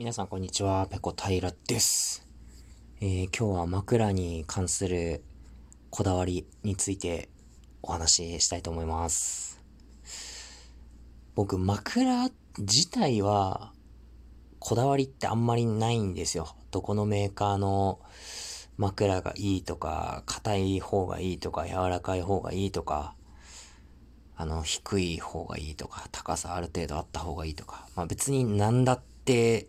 皆さんこんにちは、ペコ平です。えー、今日は枕に関するこだわりについてお話ししたいと思います。僕、枕自体はこだわりってあんまりないんですよ。どこのメーカーの枕がいいとか、硬い方がいいとか、柔らかい方がいいとか、あの、低い方がいいとか、高さある程度あった方がいいとか、まあ別に何だって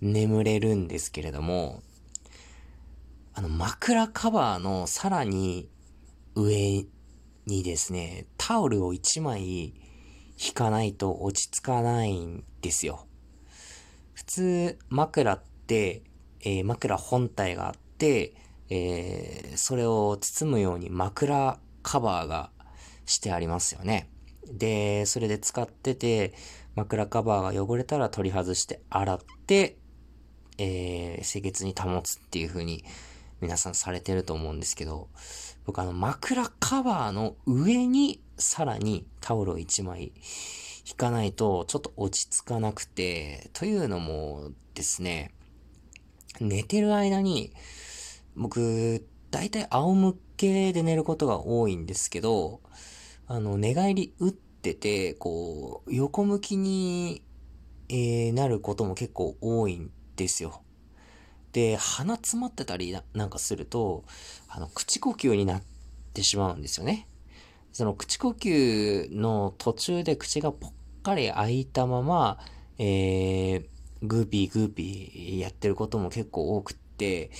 眠れるんですけれども、あの枕カバーのさらに上にですね、タオルを1枚引かないと落ち着かないんですよ。普通枕って、えー、枕本体があって、えー、それを包むように枕カバーがしてありますよね。で、それで使ってて、枕カバーが汚れたら取り外して洗って、えー、清潔に保つっていう風に皆さんされてると思うんですけど、僕あの枕カバーの上にさらにタオルを1枚引かないとちょっと落ち着かなくて、というのもですね、寝てる間に僕、大体仰向けで寝ることが多いんですけど、あの、寝返り打ってて、こう、横向きに、え、なることも結構多いんですよ。で、鼻詰まってたりなんかすると、あの、口呼吸になってしまうんですよね。その口呼吸の途中で口がぽっかり開いたまま、えー、グーピーグーピーやってることも結構多くって、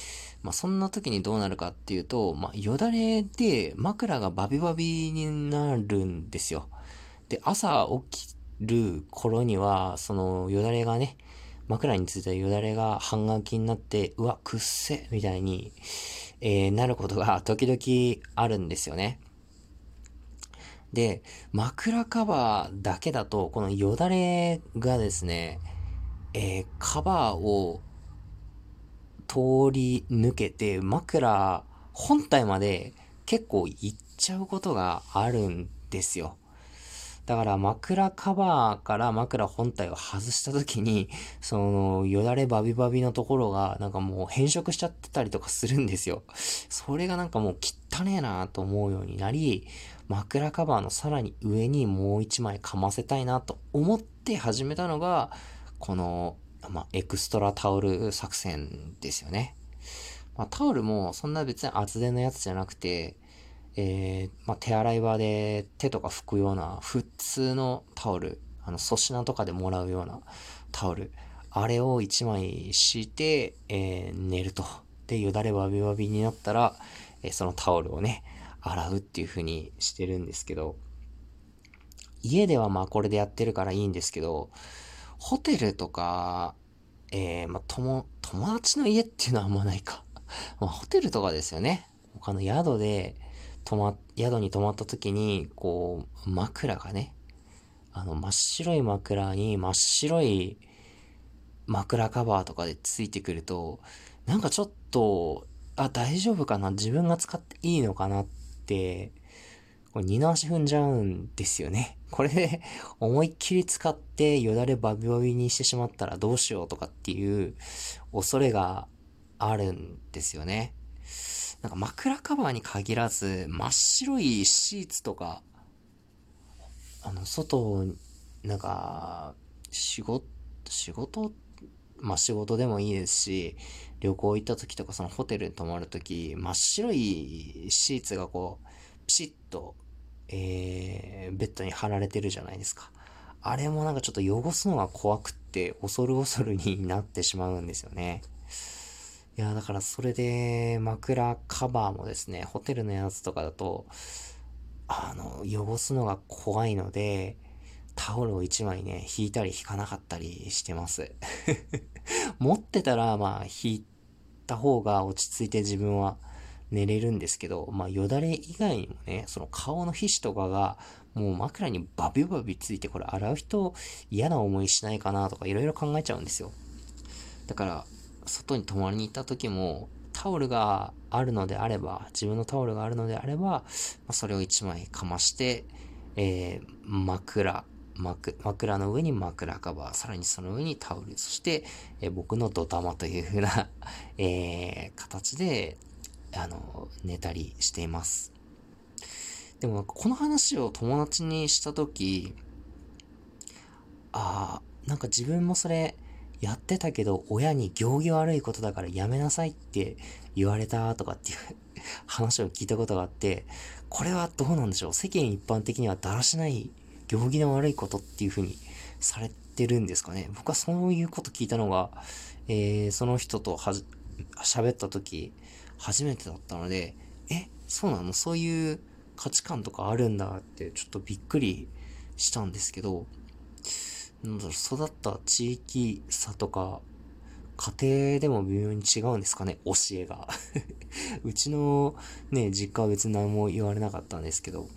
まあそんな時にどうなるかっていうと、まあよだれで枕がバビバビになるんですよ。で、朝起きる頃には、そのよだれがね、枕についたよだれが半眼気になって、うわ、くっせ、みたいに、えー、なることが時々あるんですよね。で、枕カバーだけだと、このよだれがですね、えー、カバーを通り抜けて、枕本体まで結構行っちゃうことがあるんですよ。だから枕カバーから枕本体を外した時に、その、よだれバビバビのところが、なんかもう変色しちゃってたりとかするんですよ。それがなんかもう汚ねえなと思うようになり、枕カバーのさらに上にもう一枚かませたいなと思って始めたのが、この、まあ、エクストラタオル作戦ですよね。まあ、タオルもそんな別に厚手のやつじゃなくて、えー、まあ、手洗い場で手とか拭くような普通のタオル、あの粗品とかでもらうようなタオル、あれを1枚敷いて、えー、寝ると。で、よだれバビバビになったら、えー、そのタオルをね、洗うっていう風にしてるんですけど、家ではまあこれでやってるからいいんですけど、ホテルとか、えー、まあ、友、友達の家っていうのはあんまないか。まあ、ホテルとかですよね。他の宿で、泊ま、宿に泊まった時に、こう、枕がね、あの、真っ白い枕に真っ白い枕カバーとかでついてくると、なんかちょっと、あ、大丈夫かな？自分が使っていいのかなって、これ二の足踏んじゃうんですよね。これで思いっきり使ってよだれバビバビにしてしまったらどうしようとかっていう恐れがあるんですよね。なんか枕カバーに限らず、真っ白いシーツとか、あの、外、なんか、仕事、仕事、まあ仕事でもいいですし、旅行行った時とかそのホテルに泊まる時、真っ白いシーツがこう、ピシッと、えー、ベッドに貼られてるじゃないですか。あれもなんかちょっと汚すのが怖くって、恐る恐るになってしまうんですよね。いや、だからそれで枕カバーもですね、ホテルのやつとかだと、あの、汚すのが怖いので、タオルを1枚ね、引いたり引かなかったりしてます。持ってたら、まあ、引いた方が落ち着いて自分は寝れるんですけど、まあ、よだれ以外にもね、その顔の皮脂とかが、もう枕にバビバビついて、これ洗う人嫌な思いしないかなとかいろいろ考えちゃうんですよ。だから、外に泊まりに行った時も、タオルがあるのであれば、自分のタオルがあるのであれば、まあ、それを1枚かまして、えー、枕、枕枕の上に枕カバー、さらにその上にタオル、そして、えー、僕のドタマという風な えー、形で、あの、寝たりしています。でもこの話を友達にしたとき、ああ、なんか自分もそれやってたけど、親に行儀悪いことだからやめなさいって言われたとかっていう話を聞いたことがあって、これはどうなんでしょう？世間一般的にはだらしない行儀の悪いことっていう風にされてるんですかね？僕はそういうこと聞いたのが、えー、その人とはじ、喋った時、初めてだったので、え、そうなの？そういう価値観とかあるんだってちょっとびっくりしたんですけど、なんだろ、育った地域差とか、家庭でも微妙に違うんですかね、教えが。うちのね、実家は別に何も言われなかったんですけど、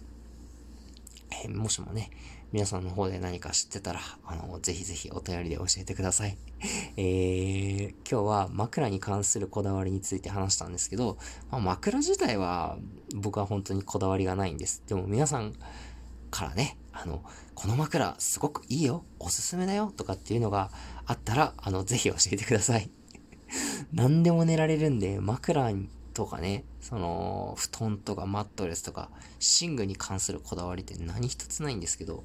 えもしもね、皆さんの方で何か知ってたら、あの、ぜひぜひお便りで教えてください。えー、今日は枕に関するこだわりについて話したんですけど、まあ、枕自体は僕は本当にこだわりがないんです。でも皆さんからね、あの、この枕すごくいいよ、おすすめだよとかっていうのがあったら、あの、ぜひ教えてください。何でも寝られるんで、枕とかね、その、布団とかマットレスとか、寝具に関するこだわりって何一つないんですけど、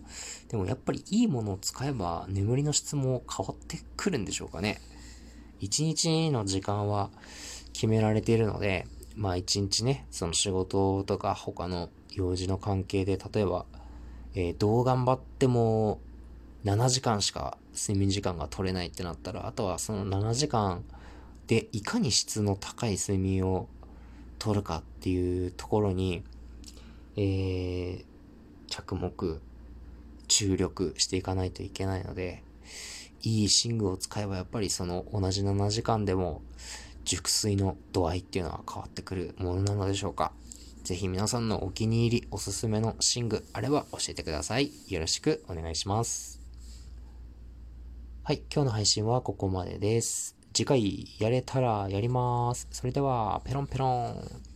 でもやっぱりいいものを使えば眠りの質も変わってくるんでしょうかね。一日の時間は決められているので、まあ一日ね、その仕事とか他の用事の関係で、例えば、えー、どう頑張っても7時間しか睡眠時間が取れないってなったら、あとはその7時間でいかに質の高い睡眠を取るかっていうところに、えー、着目、注力していかないといけないので、いい寝具を使えばやっぱりその同じ7時間でも熟睡の度合いっていうのは変わってくるものなのでしょうか？ぜひ皆さんのお気に入り、おすすめの寝具あれば教えてください。よろしくお願いします。はい、今日の配信はここまでです。次回やれたらやります。それでは、ペロンペロン。